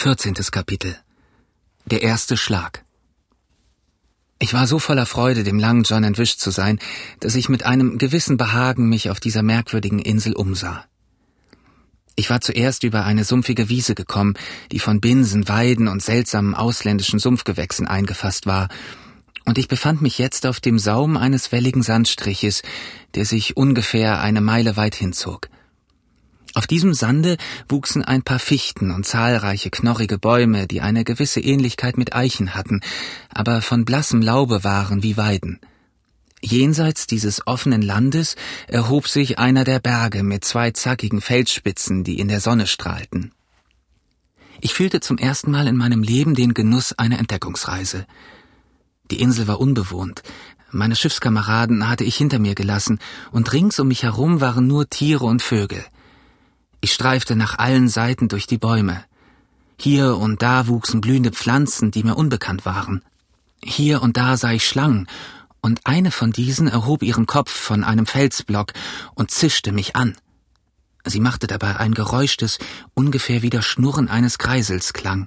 Vierzehntes Kapitel Der erste Schlag Ich war so voller Freude, dem langen John entwischt zu sein, dass ich mit einem gewissen Behagen mich auf dieser merkwürdigen Insel umsah. Ich war zuerst über eine sumpfige Wiese gekommen, die von Binsen, Weiden und seltsamen ausländischen Sumpfgewächsen eingefasst war, und ich befand mich jetzt auf dem Saum eines welligen Sandstriches, der sich ungefähr eine Meile weit hinzog. Auf diesem Sande wuchsen ein paar Fichten und zahlreiche knorrige Bäume, die eine gewisse Ähnlichkeit mit Eichen hatten, aber von blassem Laube waren wie Weiden. Jenseits dieses offenen Landes erhob sich einer der Berge mit zwei zackigen Felsspitzen, die in der Sonne strahlten. Ich fühlte zum ersten Mal in meinem Leben den Genuss einer Entdeckungsreise. Die Insel war unbewohnt, meine Schiffskameraden hatte ich hinter mir gelassen, und rings um mich herum waren nur Tiere und Vögel – ich streifte nach allen Seiten durch die Bäume. Hier und da wuchsen blühende Pflanzen, die mir unbekannt waren. Hier und da sah ich Schlangen, und eine von diesen erhob ihren Kopf von einem Felsblock und zischte mich an. Sie machte dabei ein Geräusch, das ungefähr wie das Schnurren eines Kreisels klang.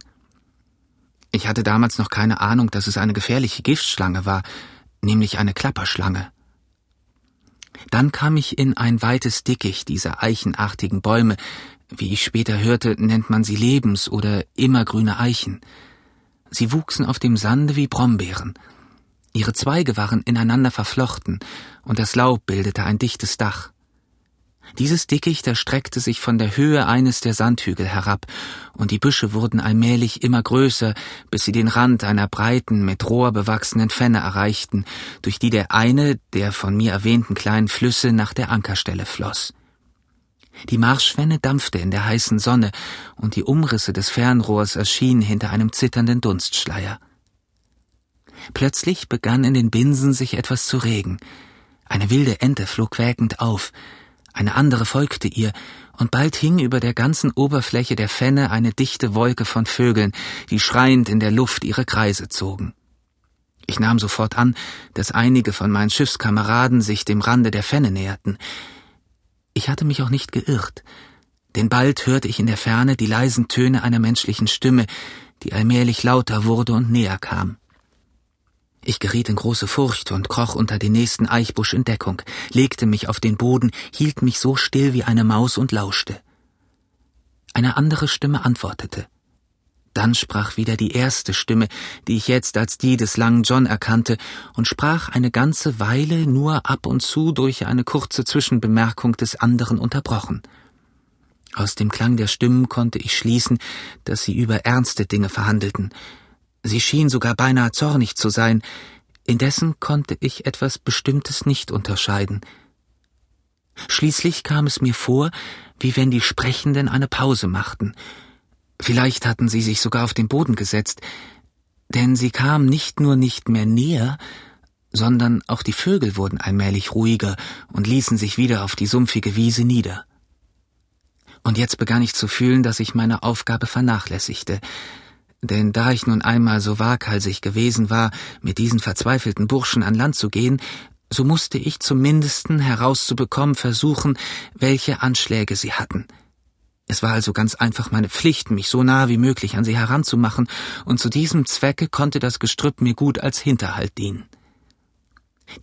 Ich hatte damals noch keine Ahnung, dass es eine gefährliche Giftschlange war, nämlich eine Klapperschlange. Dann kam ich in ein weites Dickicht dieser eichenartigen Bäume, wie ich später hörte, nennt man sie Lebens- oder immergrüne Eichen. Sie wuchsen auf dem Sande wie Brombeeren. Ihre Zweige waren ineinander verflochten, und das Laub bildete ein dichtes Dach. Dieses Dickicht erstreckte sich von der Höhe eines der Sandhügel herab, und die Büsche wurden allmählich immer größer, bis sie den Rand einer breiten, mit Rohr bewachsenen Fenne erreichten, durch die der eine der von mir erwähnten kleinen Flüsse nach der Ankerstelle floss. Die Marschfenne dampfte in der heißen Sonne, und die Umrisse des Fernrohrs erschienen hinter einem zitternden Dunstschleier. Plötzlich begann in den Binsen sich etwas zu regen. Eine wilde Ente flog quäkend auf, eine andere folgte ihr, und bald hing über der ganzen Oberfläche der Fenne eine dichte Wolke von Vögeln, die schreiend in der Luft ihre Kreise zogen. Ich nahm sofort an, dass einige von meinen Schiffskameraden sich dem Rande der Fenne näherten. Ich hatte mich auch nicht geirrt, denn bald hörte ich in der Ferne die leisen Töne einer menschlichen Stimme, die allmählich lauter wurde und näher kam. Ich geriet in große Furcht und kroch unter den nächsten Eichbusch in Deckung, legte mich auf den Boden, hielt mich so still wie eine Maus und lauschte. Eine andere Stimme antwortete. Dann sprach wieder die erste Stimme, die ich jetzt als die des langen John erkannte, und sprach eine ganze Weile nur ab und zu durch eine kurze Zwischenbemerkung des anderen unterbrochen. Aus dem Klang der Stimmen konnte ich schließen, dass sie über ernste Dinge verhandelten, Sie schien sogar beinahe zornig zu sein, indessen konnte ich etwas Bestimmtes nicht unterscheiden. Schließlich kam es mir vor, wie wenn die Sprechenden eine Pause machten. Vielleicht hatten sie sich sogar auf den Boden gesetzt, denn sie kamen nicht nur nicht mehr näher, sondern auch die Vögel wurden allmählich ruhiger und ließen sich wieder auf die sumpfige Wiese nieder. Und jetzt begann ich zu fühlen, dass ich meine Aufgabe vernachlässigte, denn da ich nun einmal so waghalsig gewesen war, mit diesen verzweifelten Burschen an Land zu gehen, so musste ich zum Mindesten herauszubekommen versuchen, welche Anschläge sie hatten. Es war also ganz einfach meine Pflicht, mich so nah wie möglich an sie heranzumachen, und zu diesem Zwecke konnte das Gestrüpp mir gut als Hinterhalt dienen.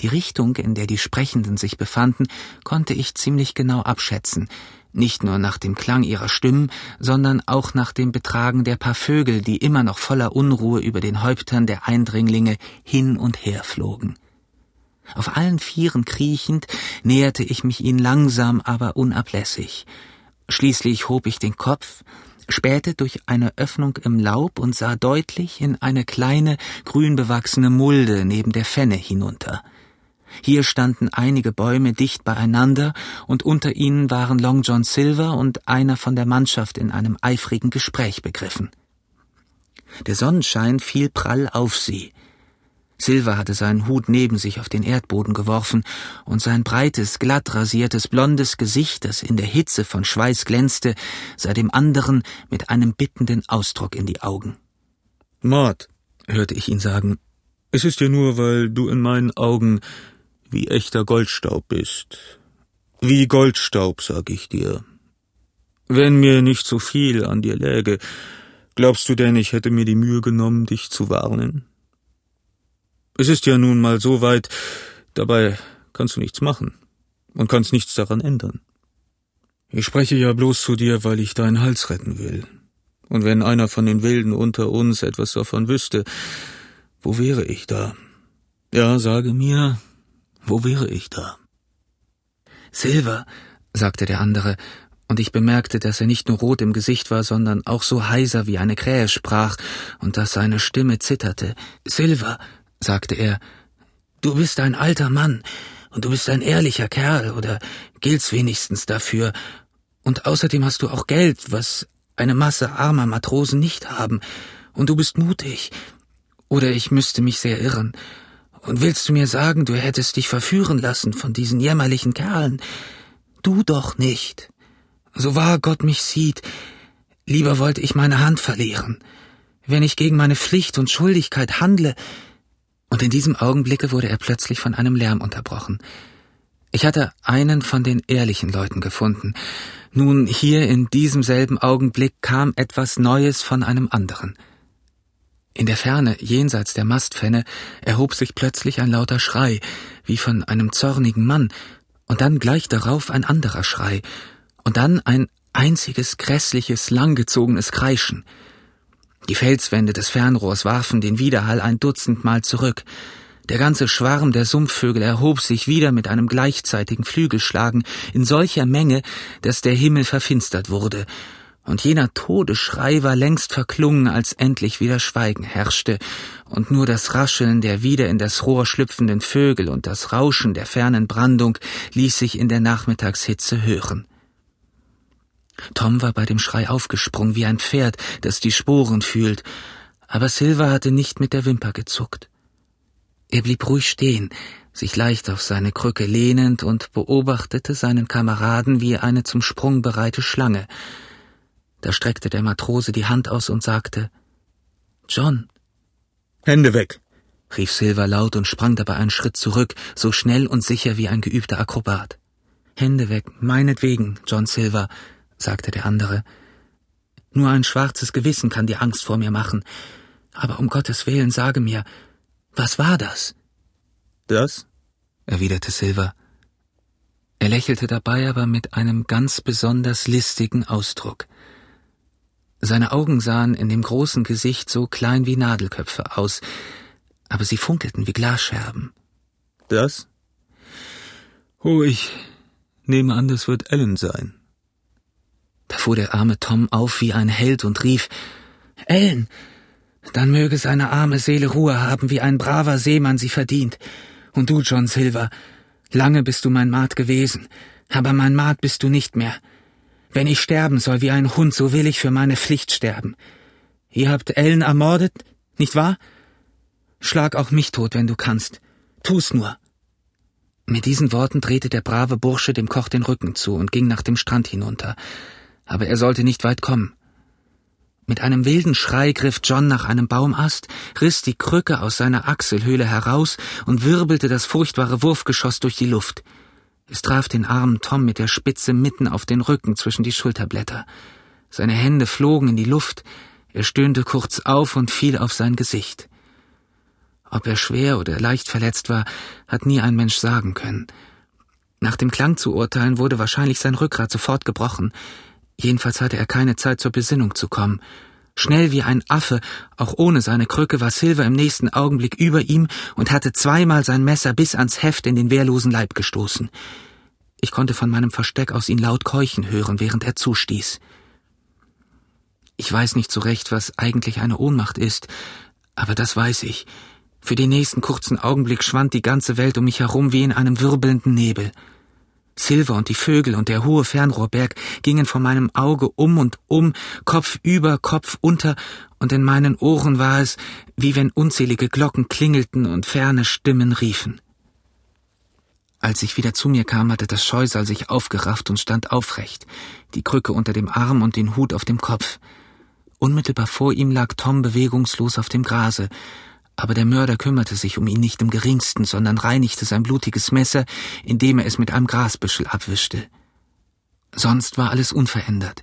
Die Richtung, in der die Sprechenden sich befanden, konnte ich ziemlich genau abschätzen, nicht nur nach dem Klang ihrer Stimmen, sondern auch nach dem Betragen der paar Vögel, die immer noch voller Unruhe über den Häuptern der Eindringlinge hin und her flogen. Auf allen Vieren kriechend näherte ich mich ihnen langsam, aber unablässig. Schließlich hob ich den Kopf, spähte durch eine Öffnung im Laub und sah deutlich in eine kleine, grün bewachsene Mulde neben der Fenne hinunter. Hier standen einige Bäume dicht beieinander, und unter ihnen waren Long John Silver und einer von der Mannschaft in einem eifrigen Gespräch begriffen. Der Sonnenschein fiel prall auf sie. Silver hatte seinen Hut neben sich auf den Erdboden geworfen, und sein breites, glatt rasiertes, blondes Gesicht, das in der Hitze von Schweiß glänzte, sah dem anderen mit einem bittenden Ausdruck in die Augen. Maud, hörte ich ihn sagen, es ist ja nur, weil du in meinen Augen wie echter Goldstaub bist. Wie Goldstaub, sag ich dir. Wenn mir nicht so viel an dir läge, Glaubst du denn, ich hätte mir die Mühe genommen, dich zu warnen? Es ist ja nun mal so weit, dabei kannst du nichts machen und kannst nichts daran ändern. Ich spreche ja bloß zu dir, weil ich deinen Hals retten will. Und wenn einer von den Wilden unter uns etwas davon wüsste, wo wäre ich da? Ja, sage mir, wo wäre ich da? Silver, sagte der andere, und ich bemerkte, dass er nicht nur rot im Gesicht war, sondern auch so heiser wie eine Krähe sprach und dass seine Stimme zitterte. Silver, sagte er, du bist ein alter Mann, und du bist ein ehrlicher Kerl, oder gilt's wenigstens dafür, und außerdem hast du auch Geld, was eine Masse armer Matrosen nicht haben, und du bist mutig, oder ich müsste mich sehr irren, und willst du mir sagen, du hättest dich verführen lassen von diesen jämmerlichen Kerlen? Du doch nicht. So wahr Gott mich sieht, lieber wollte ich meine Hand verlieren. Wenn ich gegen meine Pflicht und Schuldigkeit handle, und in diesem Augenblicke wurde er plötzlich von einem Lärm unterbrochen. Ich hatte einen von den ehrlichen Leuten gefunden. Nun, hier in diesem selben Augenblick kam etwas Neues von einem anderen. In der Ferne, jenseits der Mastfenne, erhob sich plötzlich ein lauter Schrei, wie von einem zornigen Mann, und dann gleich darauf ein anderer Schrei, und dann ein einziges grässliches, langgezogenes Kreischen. Die Felswände des Fernrohrs warfen den Widerhall ein Dutzendmal zurück. Der ganze Schwarm der Sumpfvögel erhob sich wieder mit einem gleichzeitigen Flügelschlagen in solcher Menge, dass der Himmel verfinstert wurde, und jener Todesschrei war längst verklungen, als endlich wieder Schweigen herrschte, und nur das Rascheln der wieder in das Rohr schlüpfenden Vögel und das Rauschen der fernen Brandung ließ sich in der Nachmittagshitze hören. Tom war bei dem Schrei aufgesprungen wie ein Pferd, das die Sporen fühlt, aber Silver hatte nicht mit der Wimper gezuckt. Er blieb ruhig stehen, sich leicht auf seine Krücke lehnend und beobachtete seinen Kameraden wie eine zum Sprung bereite Schlange. Da streckte der Matrose die Hand aus und sagte John. Hände weg, rief Silver laut und sprang dabei einen Schritt zurück, so schnell und sicher wie ein geübter Akrobat. Hände weg, meinetwegen, John Silver, sagte der andere. Nur ein schwarzes Gewissen kann dir Angst vor mir machen. Aber um Gottes Willen sage mir, was war das? Das? erwiderte Silver. Er lächelte dabei aber mit einem ganz besonders listigen Ausdruck. Seine Augen sahen in dem großen Gesicht so klein wie Nadelköpfe aus, aber sie funkelten wie Glasscherben. Das? Oh, ich nehme an, das wird Ellen sein. Da fuhr der arme Tom auf wie ein Held und rief Ellen, dann möge seine arme Seele Ruhe haben, wie ein braver Seemann sie verdient. Und du, John Silver, lange bist du mein Maat gewesen, aber mein Maat bist du nicht mehr. Wenn ich sterben soll wie ein Hund, so will ich für meine Pflicht sterben. Ihr habt Ellen ermordet, nicht wahr? Schlag auch mich tot, wenn du kannst. Tu's nur. Mit diesen Worten drehte der brave Bursche dem Koch den Rücken zu und ging nach dem Strand hinunter aber er sollte nicht weit kommen. Mit einem wilden Schrei griff John nach einem Baumast, riss die Krücke aus seiner Achselhöhle heraus und wirbelte das furchtbare Wurfgeschoss durch die Luft. Es traf den armen Tom mit der Spitze mitten auf den Rücken zwischen die Schulterblätter. Seine Hände flogen in die Luft, er stöhnte kurz auf und fiel auf sein Gesicht. Ob er schwer oder leicht verletzt war, hat nie ein Mensch sagen können. Nach dem Klang zu urteilen wurde wahrscheinlich sein Rückgrat sofort gebrochen. Jedenfalls hatte er keine Zeit zur Besinnung zu kommen. Schnell wie ein Affe, auch ohne seine Krücke, war Silver im nächsten Augenblick über ihm und hatte zweimal sein Messer bis ans Heft in den wehrlosen Leib gestoßen. Ich konnte von meinem Versteck aus ihn laut keuchen hören, während er zustieß. Ich weiß nicht so recht, was eigentlich eine Ohnmacht ist, aber das weiß ich. Für den nächsten kurzen Augenblick schwand die ganze Welt um mich herum wie in einem wirbelnden Nebel. Silver und die Vögel und der hohe Fernrohrberg gingen vor meinem Auge um und um, Kopf über, Kopf unter, und in meinen Ohren war es, wie wenn unzählige Glocken klingelten und ferne Stimmen riefen. Als ich wieder zu mir kam, hatte das Scheusal sich aufgerafft und stand aufrecht, die Krücke unter dem Arm und den Hut auf dem Kopf. Unmittelbar vor ihm lag Tom bewegungslos auf dem Grase, aber der Mörder kümmerte sich um ihn nicht im geringsten, sondern reinigte sein blutiges Messer, indem er es mit einem Grasbüschel abwischte. Sonst war alles unverändert.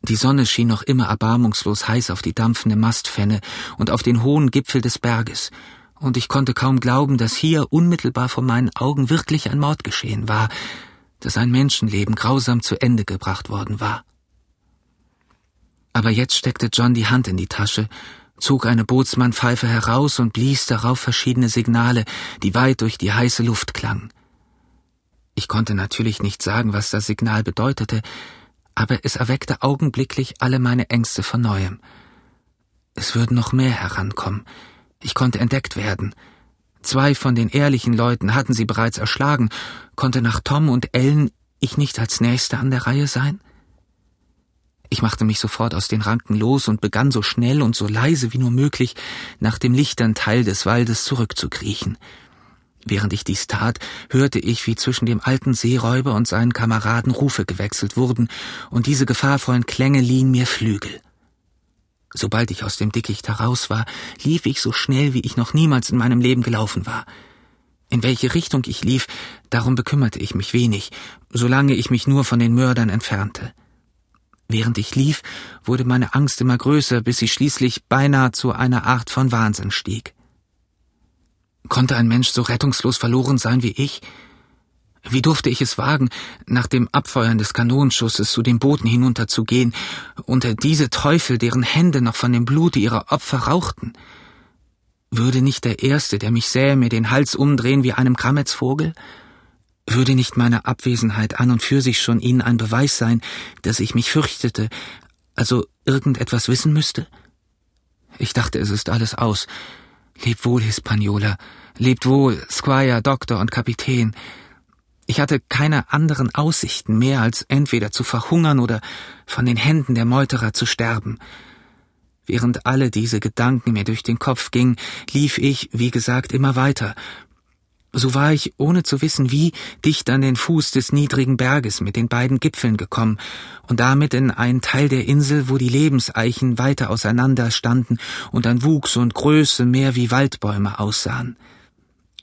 Die Sonne schien noch immer erbarmungslos heiß auf die dampfende Mastfenne und auf den hohen Gipfel des Berges, und ich konnte kaum glauben, dass hier unmittelbar vor meinen Augen wirklich ein Mord geschehen war, dass ein Menschenleben grausam zu Ende gebracht worden war. Aber jetzt steckte John die Hand in die Tasche, zog eine Bootsmannpfeife heraus und blies darauf verschiedene Signale, die weit durch die heiße Luft klangen. Ich konnte natürlich nicht sagen, was das Signal bedeutete, aber es erweckte augenblicklich alle meine Ängste von neuem. Es würden noch mehr herankommen. Ich konnte entdeckt werden. Zwei von den ehrlichen Leuten hatten sie bereits erschlagen. Konnte nach Tom und Ellen ich nicht als Nächster an der Reihe sein? Ich machte mich sofort aus den Ranken los und begann so schnell und so leise wie nur möglich nach dem lichtern Teil des Waldes zurückzukriechen. Während ich dies tat, hörte ich, wie zwischen dem alten Seeräuber und seinen Kameraden Rufe gewechselt wurden, und diese gefahrvollen Klänge liehen mir Flügel. Sobald ich aus dem Dickicht heraus war, lief ich so schnell, wie ich noch niemals in meinem Leben gelaufen war. In welche Richtung ich lief, darum bekümmerte ich mich wenig, solange ich mich nur von den Mördern entfernte. Während ich lief, wurde meine Angst immer größer, bis sie schließlich beinahe zu einer Art von Wahnsinn stieg. Konnte ein Mensch so rettungslos verloren sein wie ich? Wie durfte ich es wagen, nach dem Abfeuern des Kanonenschusses zu den Booten hinunterzugehen, unter diese Teufel, deren Hände noch von dem Blute ihrer Opfer rauchten? Würde nicht der Erste, der mich sähe, mir den Hals umdrehen wie einem Krammetsvogel? Würde nicht meine Abwesenheit an und für sich schon Ihnen ein Beweis sein, dass ich mich fürchtete, also irgendetwas wissen müsste? Ich dachte, es ist alles aus. Lebt wohl, Hispaniola. Lebt wohl, Squire, Doktor und Kapitän. Ich hatte keine anderen Aussichten mehr, als entweder zu verhungern oder von den Händen der Meuterer zu sterben. Während alle diese Gedanken mir durch den Kopf gingen, lief ich, wie gesagt, immer weiter. So war ich, ohne zu wissen wie, dicht an den Fuß des niedrigen Berges mit den beiden Gipfeln gekommen und damit in einen Teil der Insel, wo die Lebenseichen weiter auseinander standen und an Wuchs und Größe mehr wie Waldbäume aussahen.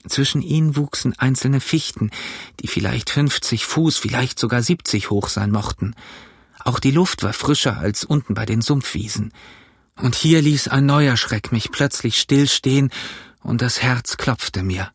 Zwischen ihnen wuchsen einzelne Fichten, die vielleicht fünfzig Fuß, vielleicht sogar siebzig hoch sein mochten. Auch die Luft war frischer als unten bei den Sumpfwiesen. Und hier ließ ein neuer Schreck mich plötzlich stillstehen, und das Herz klopfte mir.